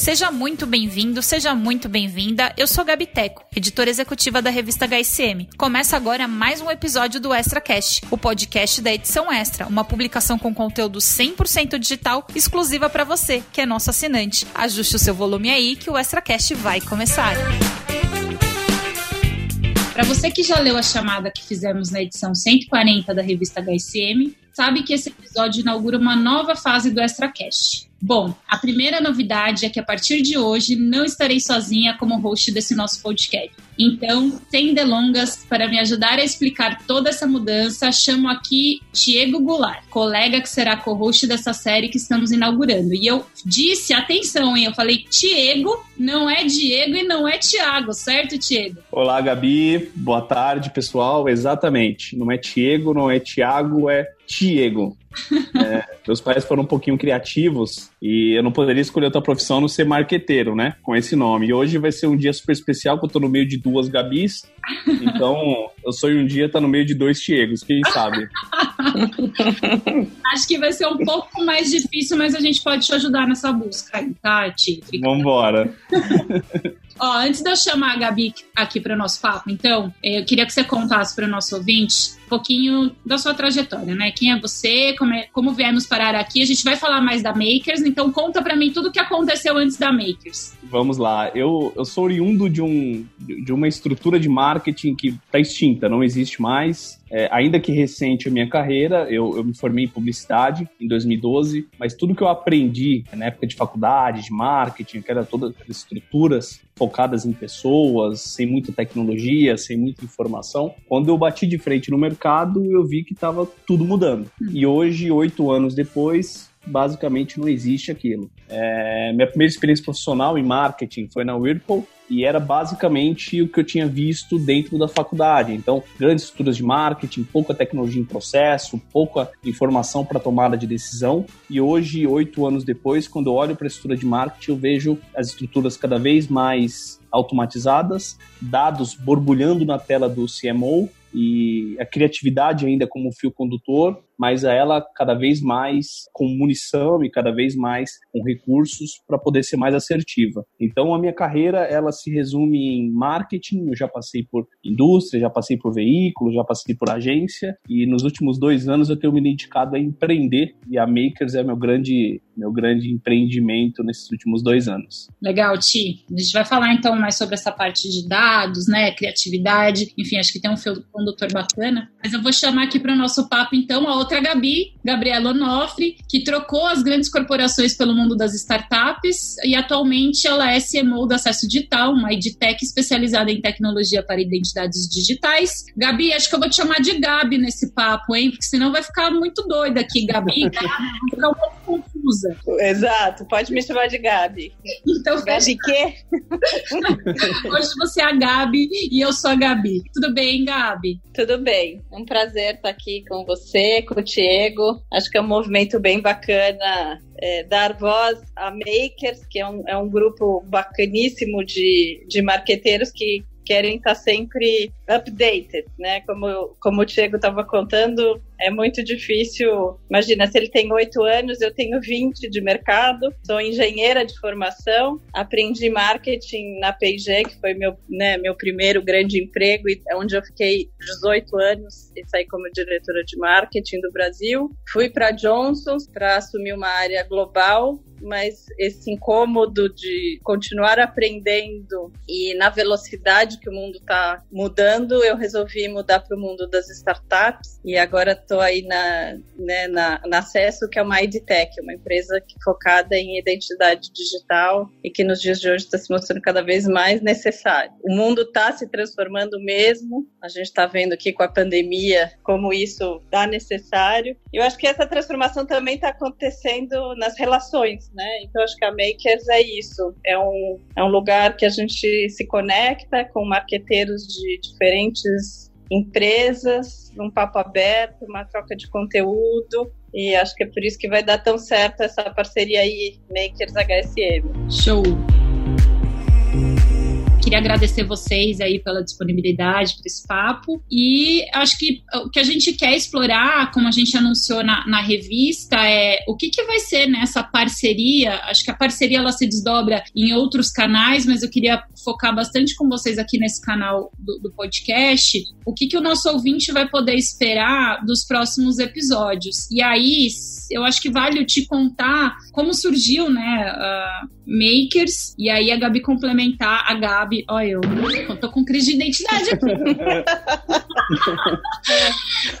Seja muito bem-vindo, seja muito bem-vinda. Eu sou Gabi Teco, editora executiva da revista HSM. Começa agora mais um episódio do Extra Cast, o podcast da edição Extra, uma publicação com conteúdo 100% digital exclusiva para você, que é nosso assinante. Ajuste o seu volume aí que o Extra Cast vai começar. Para você que já leu a chamada que fizemos na edição 140 da revista HSM, sabe que esse episódio inaugura uma nova fase do ExtraCast. Bom, a primeira novidade é que a partir de hoje não estarei sozinha como host desse nosso podcast. Então, sem delongas, para me ajudar a explicar toda essa mudança, chamo aqui Diego Goulart, colega que será co-host dessa série que estamos inaugurando. E eu disse, atenção, hein? Eu falei Diego, não é Diego e não é Tiago, certo, Diego? Olá, Gabi. Boa tarde, pessoal. Exatamente. Não é Diego, não é Tiago, é Diego. É, meus pais foram um pouquinho criativos e eu não poderia escolher outra profissão não ser marqueteiro, né? Com esse nome. E hoje vai ser um dia super especial, que eu tô no meio de duas Gabis. Então, eu sonho um dia estar tá no meio de dois Tiegos, quem sabe? Acho que vai ser um pouco mais difícil, mas a gente pode te ajudar nessa busca, tá, Ti? Vambora. Ó, antes de eu chamar a Gabi aqui para o nosso papo, então, eu queria que você contasse para o nosso ouvinte pouquinho da sua trajetória, né? Quem é você, como, é, como viemos parar aqui. A gente vai falar mais da Makers, então conta para mim tudo o que aconteceu antes da Makers. Vamos lá. Eu, eu sou oriundo de, um, de uma estrutura de marketing que está extinta, não existe mais. É, ainda que recente a minha carreira, eu, eu, me formei em publicidade em 2012, mas tudo que eu aprendi na época de faculdade, de marketing, que era todas as estruturas focadas em pessoas, sem muita tecnologia, sem muita informação, quando eu bati de frente no mercado, eu vi que estava tudo mudando. Hum. E hoje, oito anos depois, basicamente não existe aquilo. É, minha primeira experiência profissional em marketing foi na Whirlpool, e era basicamente o que eu tinha visto dentro da faculdade. Então, grandes estruturas de marketing, pouca tecnologia em processo, pouca informação para tomada de decisão. E hoje, oito anos depois, quando eu olho para a estrutura de marketing, eu vejo as estruturas cada vez mais automatizadas, dados borbulhando na tela do CMO e a criatividade ainda como fio condutor mas ela cada vez mais com munição e cada vez mais com recursos para poder ser mais assertiva. Então a minha carreira ela se resume em marketing, eu já passei por indústria, já passei por veículo, já passei por agência e nos últimos dois anos eu tenho me dedicado a empreender e a Makers é meu grande meu grande empreendimento nesses últimos dois anos. Legal, Ti. A gente vai falar então mais sobre essa parte de dados, né, criatividade, enfim, acho que tem um fio condutor bacana. Mas eu vou chamar aqui para o nosso papo então a outra outra Gabi, Gabriela Onofre, que trocou as grandes corporações pelo mundo das startups e atualmente ela é CMO da Acesso Digital, uma edtech especializada em tecnologia para identidades digitais. Gabi, acho que eu vou te chamar de Gabi nesse papo, hein? Porque senão vai ficar muito doida aqui, Gabi. vai ficar um pouco confusa. Exato, pode me chamar de Gabi. Então, Gabi quê? Hoje você é a Gabi e eu sou a Gabi. Tudo bem, Gabi? Tudo bem. Um prazer estar aqui com você, com o Diego. Acho que é um movimento bem bacana é, dar voz a makers, que é um, é um grupo bacaníssimo de, de marqueteiros que querem estar sempre updated, né? Como, como o Diego estava contando, é muito difícil. Imagina, se ele tem oito anos, eu tenho 20 de mercado, sou engenheira de formação, aprendi marketing na P&G, que foi meu, né, meu primeiro grande emprego, onde eu fiquei 18 anos e saí como diretora de marketing do Brasil. Fui para Johnson's para assumir uma área global mas esse incômodo de continuar aprendendo e na velocidade que o mundo está mudando, eu resolvi mudar para o mundo das startups e agora estou aí na, né, na, na Acesso, que é uma EdTech, uma empresa focada em identidade digital e que nos dias de hoje está se mostrando cada vez mais necessário. O mundo está se transformando mesmo, a gente está vendo aqui com a pandemia como isso está necessário. Eu acho que essa transformação também está acontecendo nas relações né? Então acho que a Makers é isso, é um, é um lugar que a gente se conecta com marqueteiros de diferentes empresas, um papo aberto, uma troca de conteúdo, e acho que é por isso que vai dar tão certo essa parceria aí, Makers HSM. Show! Queria agradecer vocês aí pela disponibilidade para esse papo. E acho que o que a gente quer explorar, como a gente anunciou na, na revista, é o que, que vai ser nessa parceria. Acho que a parceria ela se desdobra em outros canais, mas eu queria focar bastante com vocês aqui nesse canal do, do podcast. O que, que o nosso ouvinte vai poder esperar dos próximos episódios. E aí, eu acho que vale te contar como surgiu, né, uh, Makers, e aí a Gabi complementar, a Gabi, ó eu, eu tô com crise de identidade aqui.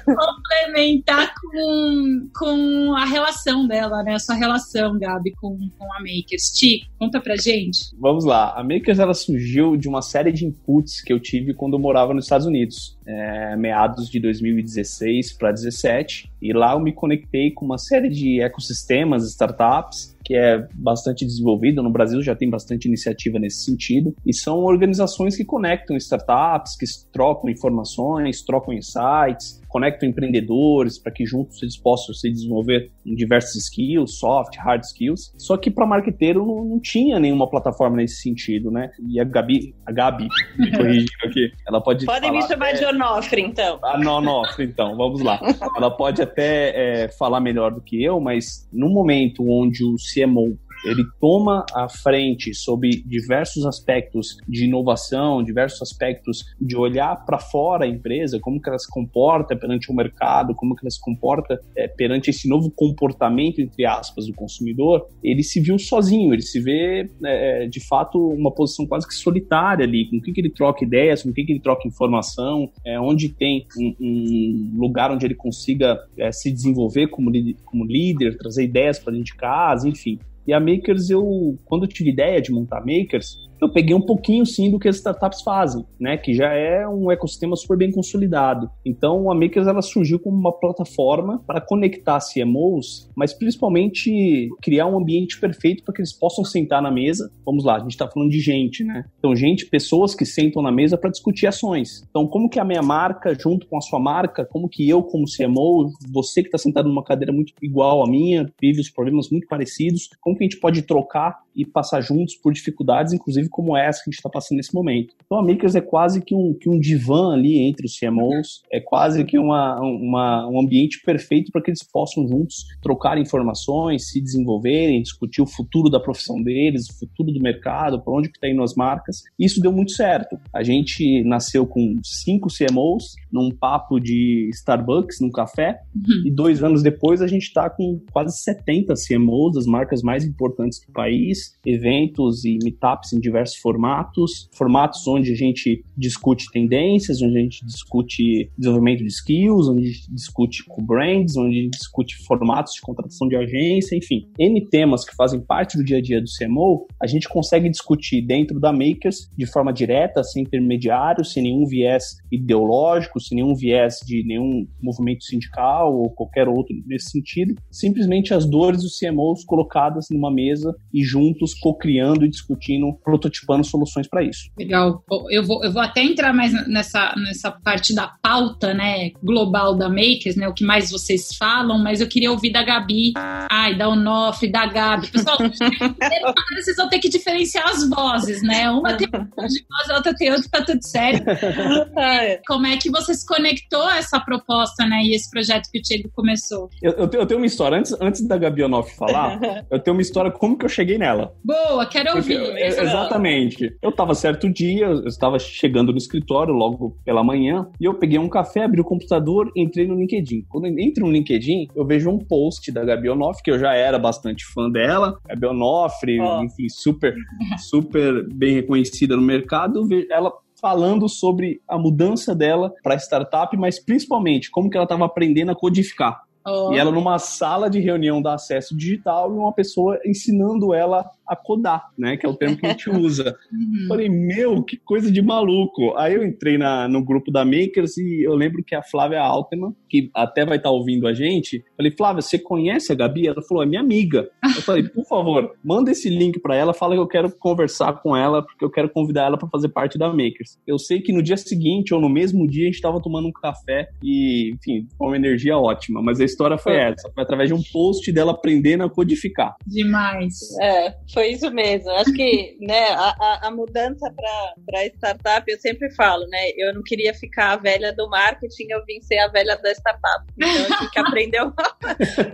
complementar com, com a relação dela, né, a sua relação, Gabi, com, com a Makers. Ti, conta pra gente. Vamos lá, a Makers, ela surgiu de uma série de inputs que eu tive quando eu morava nos Estados Unidos, é, meados de 2016 para 2017, e lá eu me conectei com uma série de ecossistemas, startups, que é bastante desenvolvido. No Brasil já tem bastante iniciativa nesse sentido. E são organizações que conectam startups, que trocam informações, trocam insights, conectam empreendedores para que juntos eles possam se desenvolver em diversos skills, soft, hard skills. Só que para marqueteiro não, não, tinha nenhuma plataforma nesse sentido, né? E a Gabi, a Gabi, me corrigindo aqui, ela pode Podem me chamar de Onofre, então. Ah, não, Onofre, então, vamos lá. Ela pode até é, falar melhor do que eu, mas no momento onde o CMO ele toma a frente sobre diversos aspectos de inovação, diversos aspectos de olhar para fora a empresa, como que ela se comporta perante o mercado, como que ela se comporta é, perante esse novo comportamento, entre aspas, do consumidor, ele se viu sozinho, ele se vê, é, de fato, uma posição quase que solitária ali, com quem que ele troca ideias, com quem que ele troca informação, é, onde tem um, um lugar onde ele consiga é, se desenvolver como, como líder, trazer ideias para dentro de casa, enfim. E a Makers, eu, quando eu tive ideia de montar Makers, eu peguei um pouquinho sim do que as startups fazem, né? Que já é um ecossistema super bem consolidado. Então a Makers ela surgiu como uma plataforma para conectar CMOs, mas principalmente criar um ambiente perfeito para que eles possam sentar na mesa. Vamos lá, a gente está falando de gente, né? Então gente, pessoas que sentam na mesa para discutir ações. Então como que a minha marca junto com a sua marca, como que eu como CMO, você que está sentado numa cadeira muito igual à minha, vive os problemas muito parecidos, como que a gente pode trocar e passar juntos por dificuldades, inclusive como essa que a gente está passando nesse momento. Então a Makers é quase que um, que um divã ali entre os CMOs, é quase que uma, uma um ambiente perfeito para que eles possam juntos trocar informações, se desenvolverem, discutir o futuro da profissão deles, o futuro do mercado, para onde que está indo as marcas. Isso deu muito certo. A gente nasceu com cinco CMOs num papo de Starbucks, num café, uhum. e dois anos depois a gente está com quase 70 CMOs das marcas mais importantes do país, eventos e meetups em diversos formatos, formatos onde a gente discute tendências, onde a gente discute desenvolvimento de skills, onde a gente discute co-brands, onde a gente discute formatos de contratação de agência, enfim, N temas que fazem parte do dia a dia do CMO, a gente consegue discutir dentro da Makers de forma direta, sem intermediários, sem nenhum viés ideológico, sem nenhum viés de nenhum movimento sindical ou qualquer outro nesse sentido, simplesmente as dores dos CMOs colocadas numa mesa e juntos co-criando e discutindo prototipando soluções para isso. Legal. Eu vou, eu vou até entrar mais nessa, nessa parte da pauta, né, global da Makers, né, o que mais vocês falam, mas eu queria ouvir da Gabi, ai, da Onofre, da Gabi. Pessoal, vocês vão ter que diferenciar as vozes, né? Uma tem um de voz, a outra tem outra, tá tudo certo. Como é que você se conectou a essa proposta, né, e esse projeto que o Diego começou? Eu, eu, tenho, eu tenho uma história, antes, antes da Gabi Onofre falar, eu tenho uma história como que eu cheguei nela. Boa, quero ouvir. Eu, Exatamente. Eu estava certo dia, eu estava chegando no escritório logo pela manhã, e eu peguei um café, abri o computador entrei no LinkedIn. Quando eu entro no LinkedIn, eu vejo um post da Gabi Onofre, que eu já era bastante fã dela. Gabi Onofre, oh. enfim, super, super bem reconhecida no mercado. Ela falando sobre a mudança dela para startup, mas principalmente como que ela estava aprendendo a codificar. Oh. E ela numa sala de reunião da acesso digital e uma pessoa ensinando ela a codar, né? Que é o termo que a gente usa. Uhum. Falei, meu, que coisa de maluco. Aí eu entrei na, no grupo da Makers e eu lembro que a Flávia Altman, que até vai estar tá ouvindo a gente, falei, Flávia, você conhece a Gabi? Ela falou, é minha amiga. Eu falei, por favor, manda esse link para ela, fala que eu quero conversar com ela, porque eu quero convidar ela para fazer parte da Makers. Eu sei que no dia seguinte ou no mesmo dia a gente estava tomando um café e, enfim, com uma energia ótima, mas a história foi essa, foi através de um post dela aprendendo a codificar. Demais. É, foi foi isso mesmo. Acho que né, a, a mudança para startup, eu sempre falo, né? Eu não queria ficar a velha do marketing, eu vim ser a velha da startup. Então eu tive que aprender um,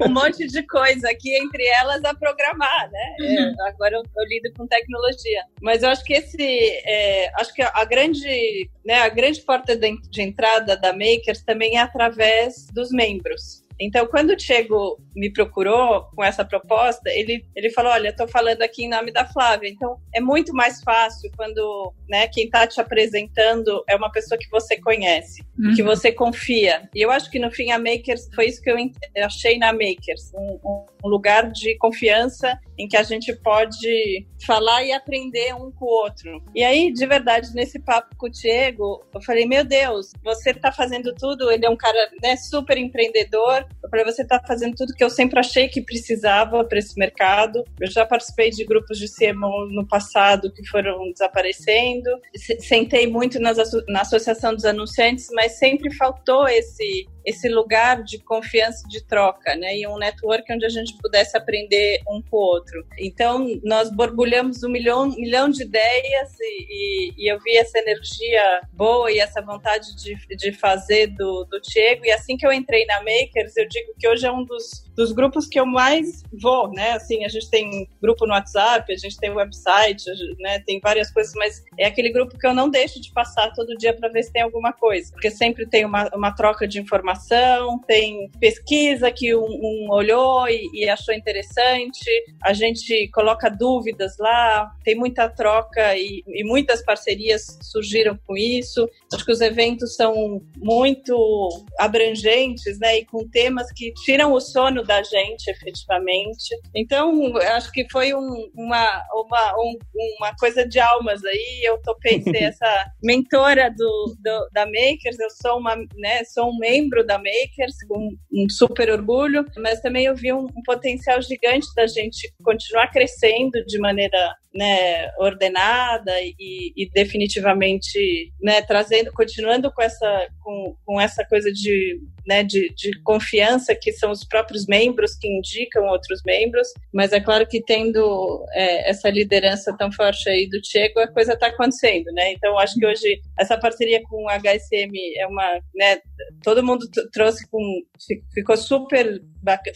um monte de coisa aqui, entre elas a programar, né? É, uhum. agora eu, eu, lido com tecnologia. Mas eu acho que esse. É, acho que a grande, né, a grande porta de, de entrada da Makers também é através dos membros. Então, quando o Diego me procurou com essa proposta, ele, ele falou: Olha, estou falando aqui em nome da Flávia. Então, é muito mais fácil quando né, quem está te apresentando é uma pessoa que você conhece, uhum. que você confia. E eu acho que no fim a Makers foi isso que eu achei na Makers um, um lugar de confiança em que a gente pode falar e aprender um com o outro. E aí, de verdade, nesse papo com o Diego, eu falei: Meu Deus, você está fazendo tudo. Ele é um cara né, super empreendedor para você estar tá fazendo tudo que eu sempre achei que precisava para esse mercado. Eu já participei de grupos de CMO no passado que foram desaparecendo. Sentei muito nas, na Associação dos Anunciantes, mas sempre faltou esse esse lugar de confiança de troca, né? E um network onde a gente pudesse aprender um com o outro. Então, nós borbulhamos um milhão, milhão de ideias e, e, e eu vi essa energia boa e essa vontade de, de fazer do, do Diego. E assim que eu entrei na Makers, eu digo que hoje é um dos, dos grupos que eu mais vou, né? Assim, a gente tem grupo no WhatsApp, a gente tem website, né? Tem várias coisas, mas é aquele grupo que eu não deixo de passar todo dia para ver se tem alguma coisa, porque sempre tem uma, uma troca de informação tem pesquisa que um, um olhou e, e, achou interessante, a gente coloca dúvidas lá, tem muita troca e, e muitas parcerias surgiram com isso. Acho que os eventos são muito abrangentes, né, e com temas que tiram o sono da gente, efetivamente. Então, acho que foi um, uma, uma, um, uma coisa de almas aí. Eu topei ser essa mentora do, do, da Makers. Eu sou uma, né, sou um membro da Makers, com um super orgulho, mas também eu vi um, um potencial gigante da gente continuar crescendo de maneira né, ordenada e, e, definitivamente né, trazendo, continuando com essa, com, com essa coisa de, né, de, de, confiança que são os próprios membros que indicam outros membros, mas é claro que tendo é, essa liderança tão forte aí do Diego, a coisa está acontecendo, né? Então acho que hoje essa parceria com o HSM é uma, né, todo mundo trouxe com, ficou super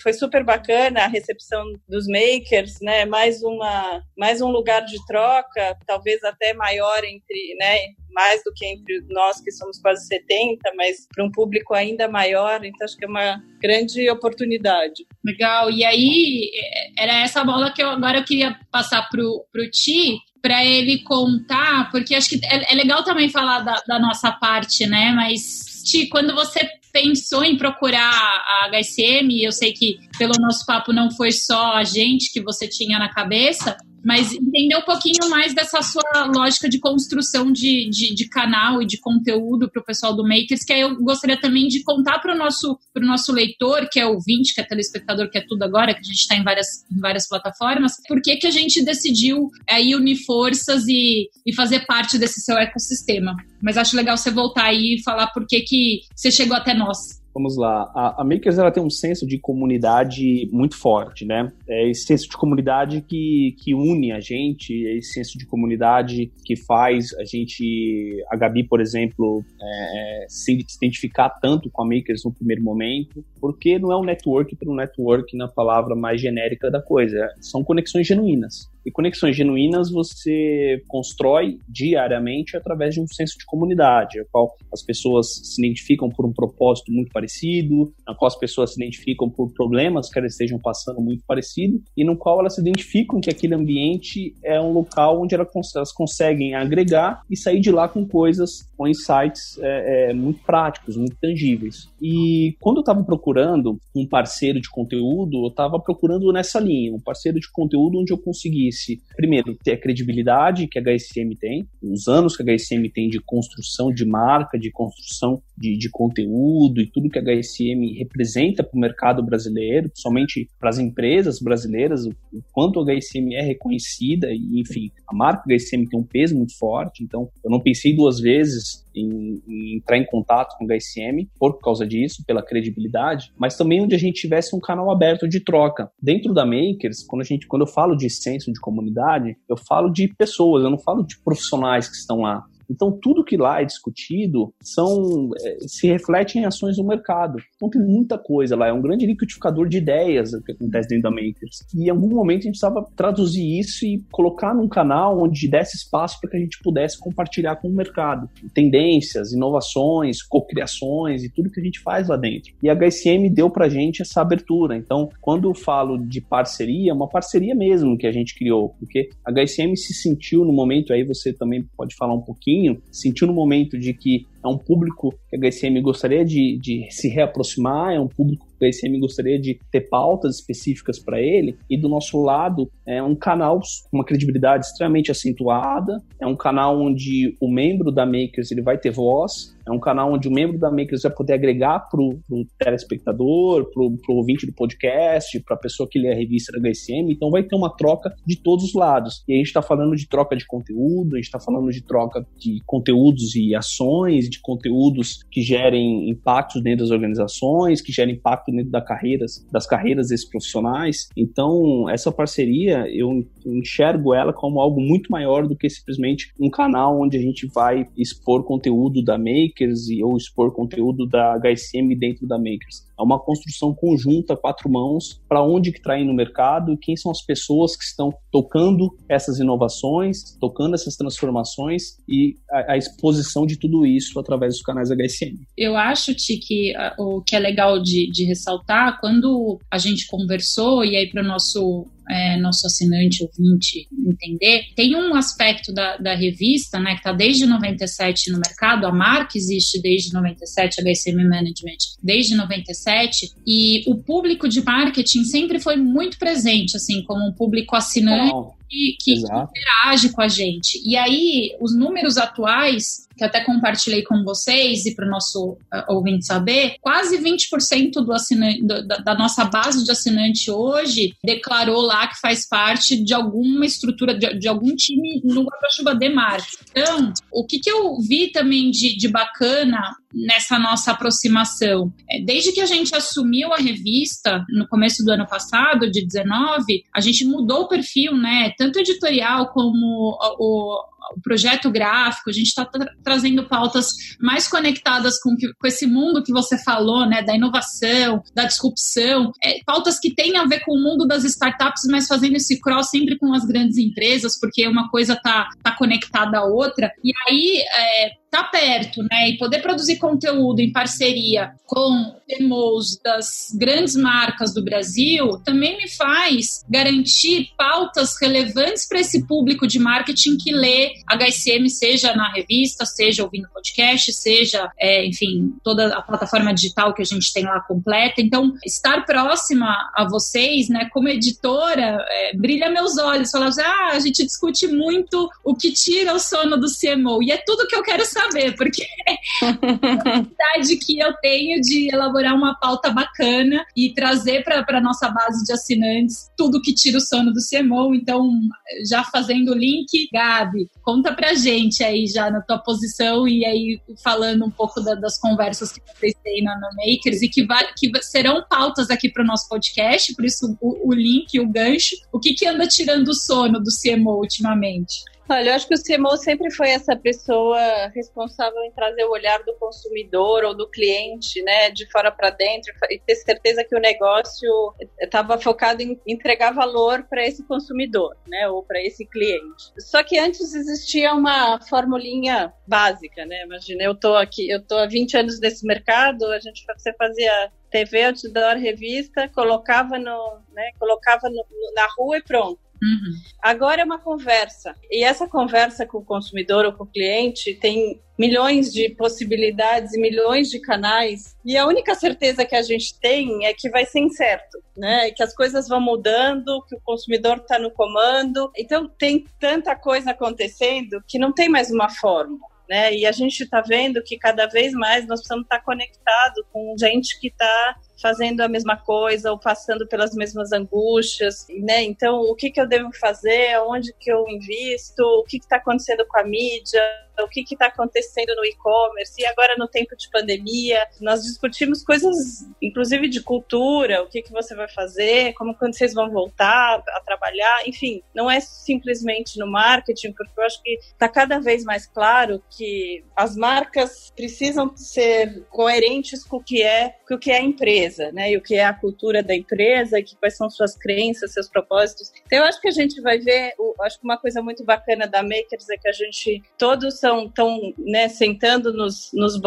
foi super bacana a recepção dos makers, né? Mais uma, mais um lugar de troca, talvez até maior entre, né? Mais do que entre nós que somos quase 70, mas para um público ainda maior, então acho que é uma grande oportunidade. Legal. E aí era essa bola que eu agora eu queria passar pro pro Ti, para ele contar, porque acho que é, é legal também falar da, da, nossa parte, né? Mas, Ti, quando você pensou em procurar a HSM, eu sei que pelo nosso papo não foi só a gente que você tinha na cabeça, mas entender um pouquinho mais dessa sua lógica de construção de, de, de canal e de conteúdo para o pessoal do Makers, que aí eu gostaria também de contar para o nosso, nosso leitor, que é ouvinte, que é telespectador, que é tudo agora, que a gente está em várias, em várias plataformas, por que, que a gente decidiu aí unir forças e, e fazer parte desse seu ecossistema. Mas acho legal você voltar aí e falar por que, você chegou até nós. Vamos lá. A, a, Makers ela tem um senso de comunidade muito forte, né? É esse senso de comunidade que, que une a gente, é esse senso de comunidade que faz a gente, a Gabi, por exemplo, é, é se, identificar tanto com a Makers no primeiro momento, porque não é um network um network na palavra mais genérica da coisa. São conexões genuínas. E conexões genuínas você constrói diariamente através de um senso de comunidade, a qual as pessoas se identificam por um propósito muito parecido, na qual as pessoas se identificam por problemas que elas estejam passando muito parecido, e no qual elas se identificam que aquele ambiente é um local onde elas conseguem agregar e sair de lá com coisas, com insights é, é, muito práticos, muito tangíveis. E quando eu estava procurando um parceiro de conteúdo, eu estava procurando nessa linha, um parceiro de conteúdo onde eu conseguisse primeiro, ter a credibilidade que a HSM tem, os anos que a HSM tem de construção de marca, de construção de, de conteúdo e tudo que a HSM representa para o mercado brasileiro, somente para as empresas brasileiras, o, o, quanto a HSM é reconhecida e, enfim, a marca HSM tem um peso muito forte, então eu não pensei duas vezes em, em, entrar em contato com o HSM por causa disso, pela credibilidade, mas também onde a gente tivesse um canal aberto de troca. Dentro da Makers, quando a gente, quando eu falo de senso de comunidade, eu falo de pessoas, eu não falo de profissionais que estão lá. Então, tudo que lá é discutido são é, se reflete em ações do mercado. Então, tem muita coisa lá. É um grande liquidificador de ideias o que acontece dentro da Makers. E em algum momento a gente precisava traduzir isso e colocar num canal onde desse espaço para que a gente pudesse compartilhar com o mercado tendências, inovações, cocriações e tudo que a gente faz lá dentro. E a HSM deu para a gente essa abertura. Então, quando eu falo de parceria, é uma parceria mesmo que a gente criou, porque a HSM se sentiu no momento, aí você também pode falar um pouquinho pouquinho, sentiu no momento de que é um público que a HSM gostaria de, de se reaproximar, é um público HSM gostaria de ter pautas específicas para ele, e do nosso lado é um canal com uma credibilidade extremamente acentuada, é um canal onde o membro da Makers ele vai ter voz, é um canal onde o membro da Makers vai poder agregar para o telespectador, para o ouvinte do podcast, para a pessoa que lê a revista da HSM, então vai ter uma troca de todos os lados. E a gente está falando de troca de conteúdo, a gente está falando de troca de conteúdos e ações, de conteúdos que gerem impactos dentro das organizações, que gerem impacto dentro da carreiras, das carreiras desses profissionais. Então, essa parceria, eu enxergo ela como algo muito maior do que simplesmente um canal onde a gente vai expor conteúdo da Makers e, ou expor conteúdo da HSM dentro da Makers. É uma construção conjunta, quatro mãos, para onde que está no mercado e quem são as pessoas que estão tocando essas inovações, tocando essas transformações e a, a exposição de tudo isso através dos canais HSM. Eu acho, Ti, que o que é legal de, de ressaltar, quando a gente conversou, e aí para o nosso é, nosso assinante ouvinte entender, tem um aspecto da, da revista, né, que está desde 97 no mercado, a marca existe desde 97, a HSM Management desde 97, e o público de marketing sempre foi muito presente, assim, como um público assinante. Oh que, que interage com a gente. E aí, os números atuais, que até compartilhei com vocês e para o nosso uh, ouvinte saber, quase 20% do do, da, da, nossa base de assinante hoje declarou lá que faz parte de alguma estrutura, de, de algum time no guarda-chuva de marketing. Então, o que, que eu vi também de, de bacana nessa nossa aproximação. É, desde que a gente assumiu a revista no começo do ano passado, de 19, a gente mudou o perfil, né? tanto editorial como o, o projeto gráfico, a gente está tra trazendo pautas mais conectadas com, que, com esse mundo que você falou, né, da inovação, da disrupção, é, pautas que têm a ver com o mundo das startups, mas fazendo esse cross sempre com as grandes empresas, porque uma coisa está tá conectada à outra. E aí, é, tá perto, né, e poder produzir conteúdo em parceria com CMOs das grandes marcas do Brasil, também me faz garantir pautas relevantes para esse público de marketing que lê HSM, seja na revista, seja ouvindo podcast, seja, é, enfim, toda a plataforma digital que a gente tem lá completa. Então, estar próxima a vocês, né, como editora, é, brilha meus olhos. Falar, assim, ah, a gente discute muito o que tira o sono do CMO, e é tudo que eu quero saber saber, porque é a vontade que eu tenho de elaborar uma pauta bacana e trazer para a nossa base de assinantes tudo que tira o sono do CMO. Então, já fazendo o link, Gabi, conta pra gente aí já na tua posição e aí falando um pouco da, das conversas que vocês têm na, na Makers e que, vai, que serão pautas aqui para o nosso podcast, por isso o, o link, o gancho. O que, que anda tirando o sono do CMO ultimamente? Olha, eu acho que o CMO sempre foi essa pessoa responsável em trazer o olhar do consumidor ou do cliente, né, de fora para dentro e ter certeza que o negócio estava focado em entregar valor para esse consumidor, né, ou para esse cliente. Só que antes existia uma formulinha básica, né? Imagina, eu tô aqui, eu tô há 20 anos nesse mercado, a gente você fazia TV, outdoor, revista, colocava no, né, colocava no, na rua e pronto. Uhum. Agora é uma conversa. E essa conversa com o consumidor ou com o cliente tem milhões de possibilidades e milhões de canais. E a única certeza que a gente tem é que vai ser incerto, né? Que as coisas vão mudando, que o consumidor está no comando. Então tem tanta coisa acontecendo que não tem mais uma fórmula. né? E a gente está vendo que cada vez mais nós precisamos estar tá conectados com gente que está fazendo a mesma coisa ou passando pelas mesmas angústias, né? Então, o que, que eu devo fazer? Onde que eu invisto? O que está acontecendo com a mídia? o que está acontecendo no e-commerce, e agora no tempo de pandemia, nós discutimos coisas, inclusive de cultura, o que, que você vai fazer, como quando vocês vão voltar a trabalhar, enfim, não é simplesmente no marketing, porque eu acho que está cada vez mais claro que as marcas precisam ser coerentes com o que é, com o que é a empresa, né, e o que é a cultura da empresa, que quais são suas crenças, seus propósitos. Então, eu acho que a gente vai ver, acho que uma coisa muito bacana da Makers é que a gente todos são tão, né, sentando nos, nos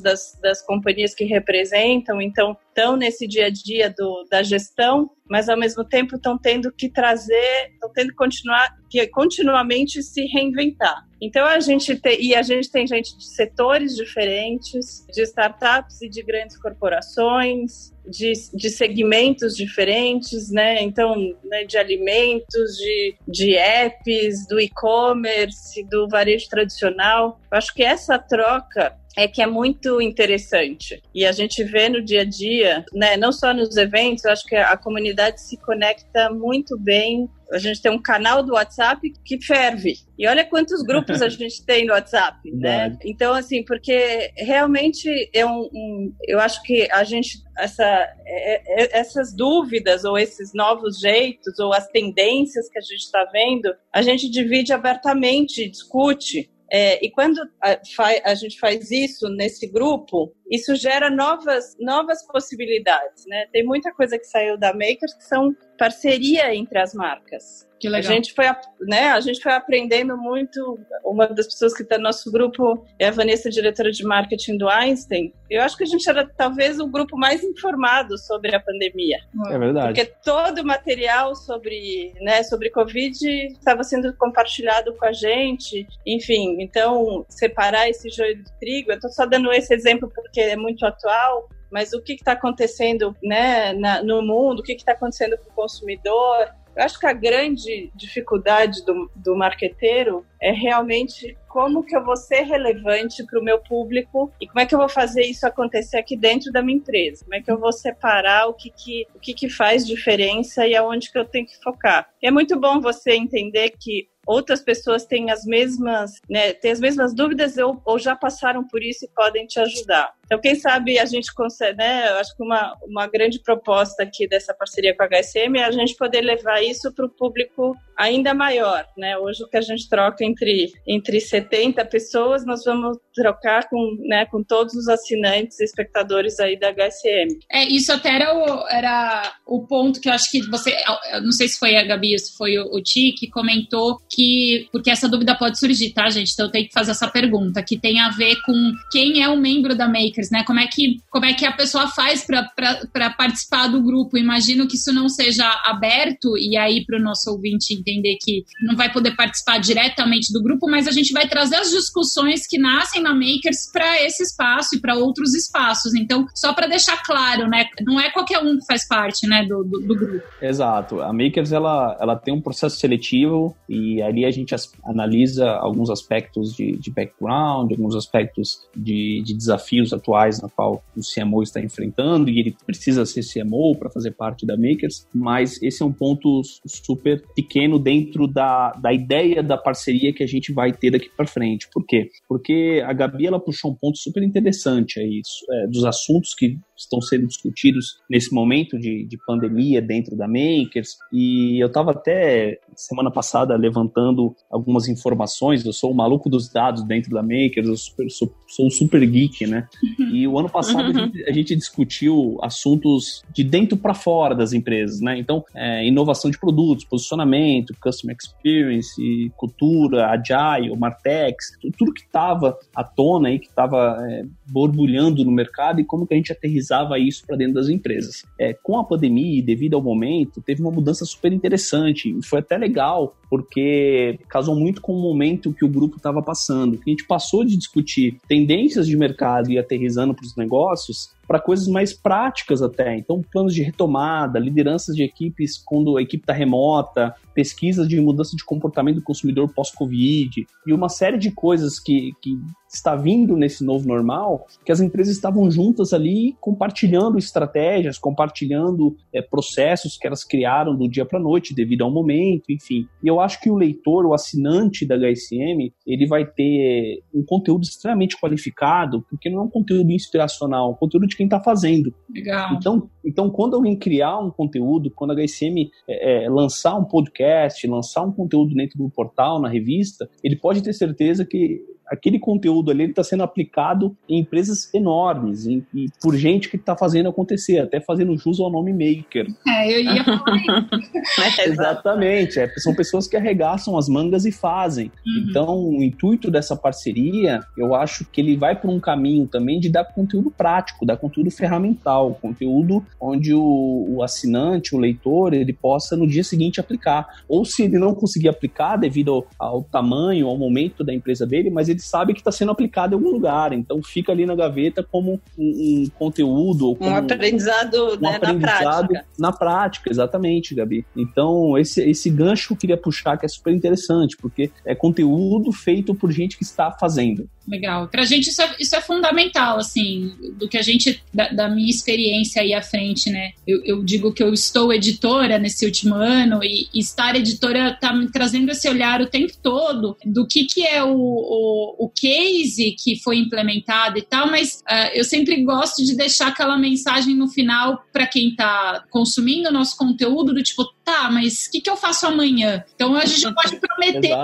das, das companhias que representam, então estão nesse dia a dia do, da gestão, mas ao mesmo tempo estão tendo que trazer, estão tendo que continuar, que continuamente se reinventar. Então a gente tem, e a gente tem gente de setores diferentes, de startups e de grandes corporações, de, de segmentos diferentes, né? Então, né, de alimentos, de, de apps, do e-commerce, do varejo tradicional. Eu acho que essa troca é que é muito interessante. E a gente vê no dia a dia, né, não só nos eventos, eu acho que a comunidade se conecta muito bem. A gente tem um canal do WhatsApp que ferve. E olha quantos grupos a gente tem no WhatsApp, né? Então, assim, porque realmente é um, um, eu acho que a gente, essa, é, é, essas dúvidas ou esses novos jeitos ou as tendências que a gente está vendo, a gente divide abertamente, discute. É, e quando a, a, gente faz isso nesse grupo, isso gera novas, novas possibilidades, né? Tem muita coisa que saiu da Makers que são parceria entre as marcas. Que legal. A gente foi, né, a gente foi aprendendo muito. Uma das pessoas que está no nosso grupo é a Vanessa, diretora de marketing do Einstein. Eu acho que a gente era talvez o grupo mais informado sobre a pandemia. É verdade. Porque todo o material sobre, né, sobre Covid estava sendo compartilhado com a gente. Enfim, então separar esse joio do trigo. Eu estou só dando esse exemplo porque é muito atual mas o que está acontecendo né, na, no mundo, o que está acontecendo com o consumidor, eu acho que a grande dificuldade do, do marqueteiro é realmente como que eu vou ser relevante para o meu público e como é que eu vou fazer isso acontecer aqui dentro da minha empresa. Como é que eu vou separar o que, que, o que, que faz diferença e aonde que eu tenho que focar. E é muito bom você entender que outras pessoas têm as mesmas, né, têm as mesmas dúvidas ou, ou já passaram por isso e podem te ajudar. Então, quem sabe a gente consegue, né? Eu acho que uma, uma grande proposta aqui dessa parceria com a HSM é a gente poder levar isso para o público ainda maior, né? Hoje o que a gente troca entre, entre 70 pessoas, nós vamos trocar com, né, com todos os assinantes e espectadores aí da HSM. É, isso até era o, era o ponto que eu acho que você, não sei se foi a Gabi ou se foi o, o Ti, que comentou que, porque essa dúvida pode surgir, tá, gente? Então eu tenho que fazer essa pergunta, que tem a ver com quem é o membro da Makers, né? Como é que, como é que a pessoa faz para participar do grupo? Imagino que isso não seja aberto, e aí para o nosso ouvinte entender que não vai poder participar diretamente do grupo, mas a gente vai trazer as discussões que nascem na Makers para esse espaço e para outros espaços. Então, só para deixar claro, né? Não é qualquer um que faz parte, né, do, do, do, grupo. Exato. A Makers ela, ela tem um processo seletivo e ali a gente analisa alguns aspectos de, de background, alguns aspectos de, de desafios atuais na qual o CMO está enfrentando e ele precisa ser CMO para fazer parte da Makers. Mas esse é um ponto super pequeno dentro da, da ideia da parceria que a gente vai ter daqui para frente. Por quê? Porque a Gabi ela puxou um ponto super interessante aí, é, dos assuntos que estão sendo discutidos nesse momento de, de pandemia dentro da Makers. E eu estava até semana passada levantando algumas informações. Eu sou o maluco dos dados dentro da Makers, eu super, sou, sou um super geek, né? E o ano passado a, gente, a, gente, discutiu assuntos de dentro para fora das empresas, né? Então, é, inovação de produtos, posicionamento, customer experience, cultura, agile, Martex, tudo que estava à tona aí, que estava é, borbulhando no mercado e como que a gente aterrizava isso para dentro das empresas. É, com a pandemia e devido ao momento, teve uma mudança super interessante. E foi até legal porque casou muito com o momento que o grupo estava passando. A gente passou de discutir tendências de mercado e aterrizando para os negócios para coisas mais práticas até. Então, planos de retomada, lideranças de equipes quando a equipe está remota, pesquisas de mudança de comportamento do consumidor pós-Covid e uma série de coisas que, que está vindo nesse novo normal, que as empresas estavam juntas ali compartilhando estratégias, compartilhando é, processos que elas criaram do dia para noite devido ao momento, enfim. E eu acho que o leitor, o assinante da HSM, ele vai ter um conteúdo extremamente qualificado, porque não é um conteúdo inspiracional, é um conteúdo de quem está fazendo. Legal. Então, então, quando alguém criar um conteúdo, quando a HSM é, é, lançar um podcast, lançar um conteúdo dentro do portal, na revista, ele pode ter certeza que aquele conteúdo ali está sendo aplicado em empresas enormes em, e por gente que está fazendo acontecer, até fazendo jus ao nome maker. É, eu ia falar isso. Exatamente, é, são pessoas que arregaçam as mangas e fazem. Uhum. Então, o intuito dessa parceria, eu acho que ele vai por um caminho também de dar conteúdo prático, dar conteúdo ferramental, conteúdo onde o, o assinante, o leitor, ele possa no dia seguinte aplicar. Ou se ele não conseguir aplicar devido ao, ao tamanho, ao momento da empresa dele, mas ele ele sabe que está sendo aplicado em algum lugar. Então fica ali na gaveta como um, um conteúdo. Como um aprendizado, um né, aprendizado na prática. Na prática, exatamente, Gabi. Então, esse, esse gancho que eu queria puxar, que é super interessante, porque é conteúdo feito por gente que está fazendo. Legal. Pra gente isso é, isso é fundamental, assim, do que a gente, da, da, minha experiência aí à frente, né? Eu, eu, digo que eu estou editora nesse último ano e, e, estar editora tá me trazendo esse olhar o tempo todo do que que é o, o, o case que foi implementado e tal, mas uh, eu sempre gosto de deixar aquela mensagem no final para quem tá consumindo o nosso conteúdo do tipo, tá, mas o que, que eu faço amanhã? Então a gente pode prometer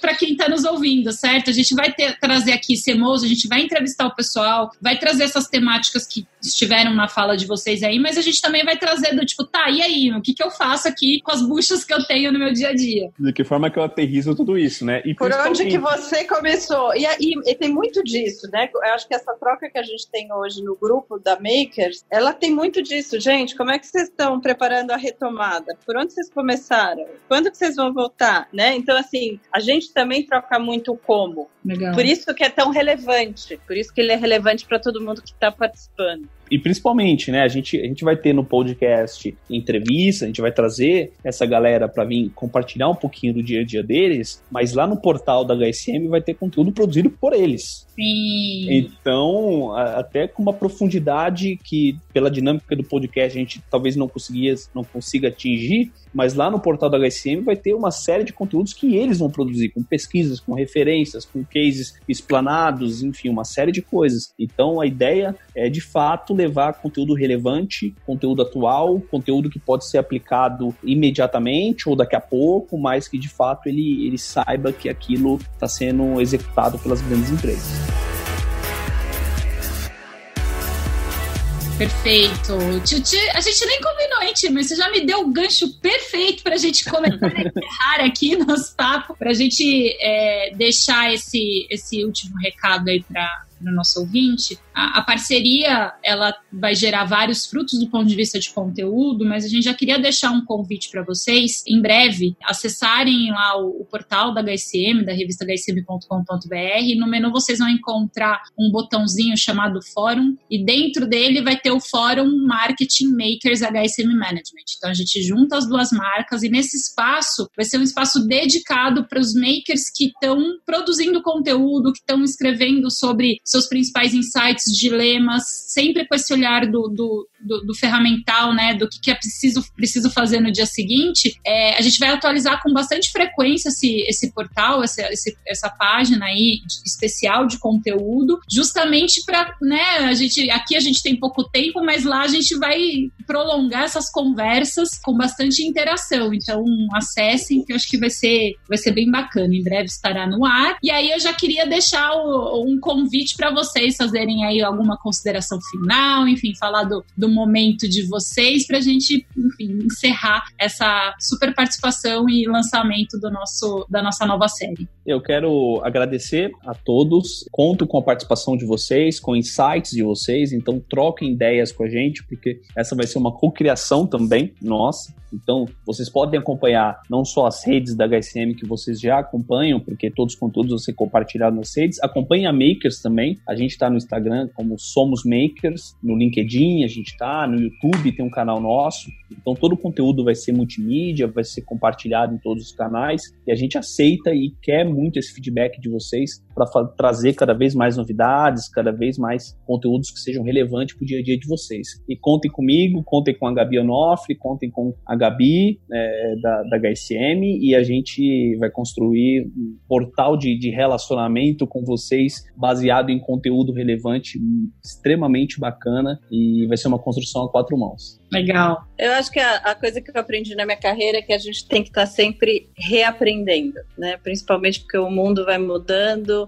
para quem tá nos ouvindo, certo? A gente vai ter, trazer trazer aqui Semoso, a gente vai entrevistar o pessoal, vai trazer essas temáticas que estiveram na fala de vocês aí, mas a gente também vai trazer do tipo, tá, e aí, o que, que eu faço aqui com as buchas que eu tenho no meu dia a dia? De que forma que eu aterrizo tudo isso, né? E Por onde que você começou? E, e, e, tem muito disso, né? Eu acho que essa troca que a gente tem hoje no grupo da Makers, ela tem muito disso. Gente, como é que vocês estão preparando a retomada? Por onde vocês começaram? Quando que vocês vão voltar? Né? Então, assim, a gente também troca muito como. Legal. Por isso que é tão relevante. Por isso que ele é relevante para todo mundo que está participando e principalmente, né, a gente, a gente vai ter no podcast entrevista, a gente vai trazer essa galera para vir compartilhar um pouquinho do dia a dia deles, mas lá no portal da HSM vai ter conteúdo produzido por eles. Sim. Então, até com uma profundidade que, pela dinâmica do podcast, a gente talvez não conseguia, não consiga atingir, mas lá no portal da HSM vai ter uma série de conteúdos que eles vão produzir, com pesquisas, com referências, com cases explanados, enfim, uma série de coisas. Então, a ideia é, de fato, levar conteúdo relevante, conteúdo atual, conteúdo que pode ser aplicado imediatamente ou daqui a pouco, mas que de fato ele, ele saiba que aquilo está sendo executado pelas grandes empresas. Perfeito. Tio, a gente nem combinou, hein, Tio? Mas você já me deu o gancho perfeito para a gente começar a aqui nosso papo, para a gente é, deixar esse, esse último recado aí para o nosso ouvinte, a, a, parceria ela vai gerar vários frutos do ponto de vista de conteúdo, mas a gente já queria deixar um convite para vocês, em breve, acessarem lá o, o, portal da HSM, da revista hsm.com.br. No menu vocês vão encontrar um botãozinho chamado Fórum, e dentro dele vai ter o Fórum Marketing Makers HSM Management. Então a gente junta as duas marcas e nesse espaço vai ser um espaço dedicado para os makers que estão produzindo conteúdo, que estão escrevendo sobre seus principais insights, dilemas, sempre com esse olhar do, do, do, do ferramental, né, do que, que é preciso, preciso fazer no dia seguinte. É, a gente vai atualizar com bastante frequência esse, esse portal, essa, esse, essa página aí especial de conteúdo, justamente para, né, a gente, aqui a gente tem pouco tempo, mas lá a gente vai prolongar essas conversas com bastante interação. Então, acessem, que eu acho que vai ser, vai ser bem bacana. Em breve estará no ar. E aí eu já queria deixar o, um convite para vocês fazerem aí alguma consideração final, enfim, falar do, do momento de vocês, para a gente, enfim, encerrar essa super participação e lançamento do nosso, da nossa nova série. Eu quero agradecer a todos, conto com a participação de vocês, com insights de vocês, então troquem ideias com a gente, porque essa vai ser uma cocriação também nossa. Então, vocês podem acompanhar não só as redes da HSM que vocês já acompanham, porque todos os conteúdos vão ser compartilhados nas redes, acompanhem a Makers também. A gente está no Instagram como Somos Makers, no LinkedIn a gente está, no YouTube tem um canal nosso. Então, todo o conteúdo vai ser multimídia, vai ser compartilhado em todos os canais. E a gente aceita e quer muito esse feedback de vocês para trazer cada vez mais novidades, cada vez mais conteúdos que sejam relevantes para o dia a dia de vocês. E contem comigo, contem com a Gabi Onofre, contem com a Gabi é, da, da HSM e a gente vai construir um portal de, de relacionamento com vocês baseado em conteúdo relevante, extremamente bacana e vai ser uma construção a quatro mãos. Legal. Eu acho que a, a, coisa que eu aprendi na minha carreira é que a gente tem que estar tá sempre reaprendendo, né? Principalmente porque o mundo vai mudando,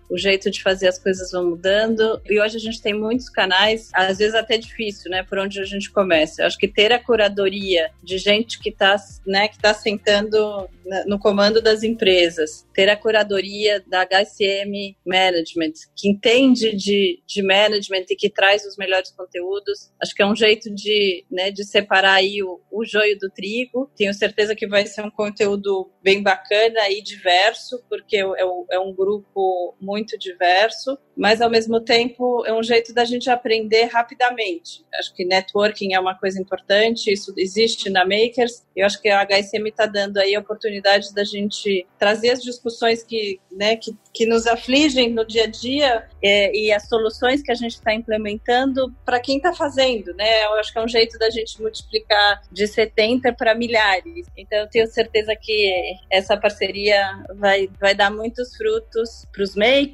o jeito de fazer as coisas vão mudando. E hoje a gente tem muitos canais, às vezes até difícil, né? Por onde a gente começa. Eu acho que ter a curadoria de gente que está né, que tá sentando no comando das empresas, ter a curadoria da HCM Management, que entende de, de management e que traz os melhores conteúdos, acho que é um jeito de, né, de separar aí o, o joio do trigo. Tenho certeza que vai ser um conteúdo bem bacana e diverso, porque é, é um grupo muito diverso, mas ao mesmo tempo é um jeito da gente aprender rapidamente. Acho que networking é uma coisa importante, isso existe na Makers, eu acho que a HSM está dando aí a oportunidade da gente trazer as discussões que, né, que, que nos afligem no dia a dia é, e as soluções que a gente está implementando para quem está fazendo, né? Eu acho que é um jeito da gente multiplicar de 70 para milhares. Então, eu tenho certeza que essa parceria vai, vai dar muitos frutos para os makers,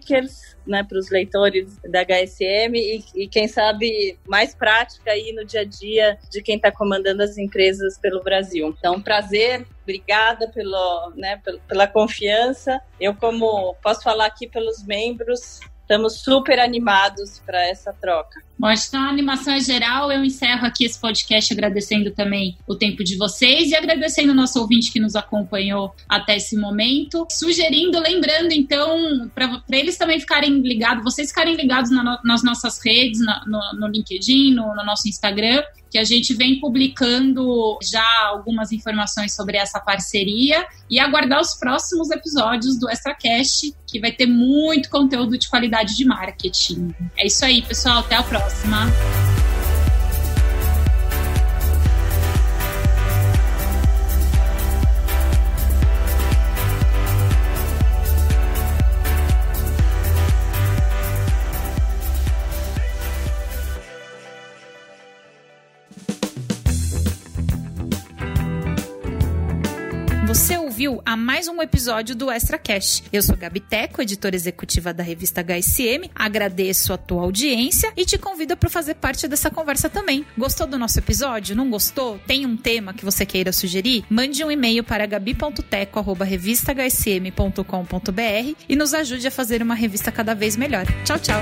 né, para os leitores da HSM e, e, quem sabe, mais prática aí no dia a dia de quem está comandando as empresas pelo Brasil. Então, prazer, obrigada pelo, né, pela confiança. Eu, como posso falar aqui pelos membros, Estamos super animados para essa troca. Bom, acho que então a animação é geral. Eu encerro aqui esse podcast agradecendo também o tempo de vocês e agradecendo o nosso ouvinte que nos acompanhou até esse momento. Sugerindo, lembrando, então, para eles também ficarem ligados, vocês ficarem ligados na, nas nossas redes, na, no, no, LinkedIn, no, no nosso Instagram, que a gente vem publicando já algumas informações sobre essa parceria e aguardar os próximos episódios do ExtraCast, que vai ter muito conteúdo de qualidade de marketing. É isso aí, pessoal. Até a próxima. A mais um episódio do Extra Cash. Eu sou Gabi Teco, editora executiva da revista HSM. Agradeço a tua audiência e te convido para fazer parte dessa conversa também. Gostou do nosso episódio? Não gostou? Tem um tema que você queira sugerir? Mande um e-mail para gabi.teco@revistahsm.com.br e nos ajude a fazer uma revista cada vez melhor. Tchau, tchau.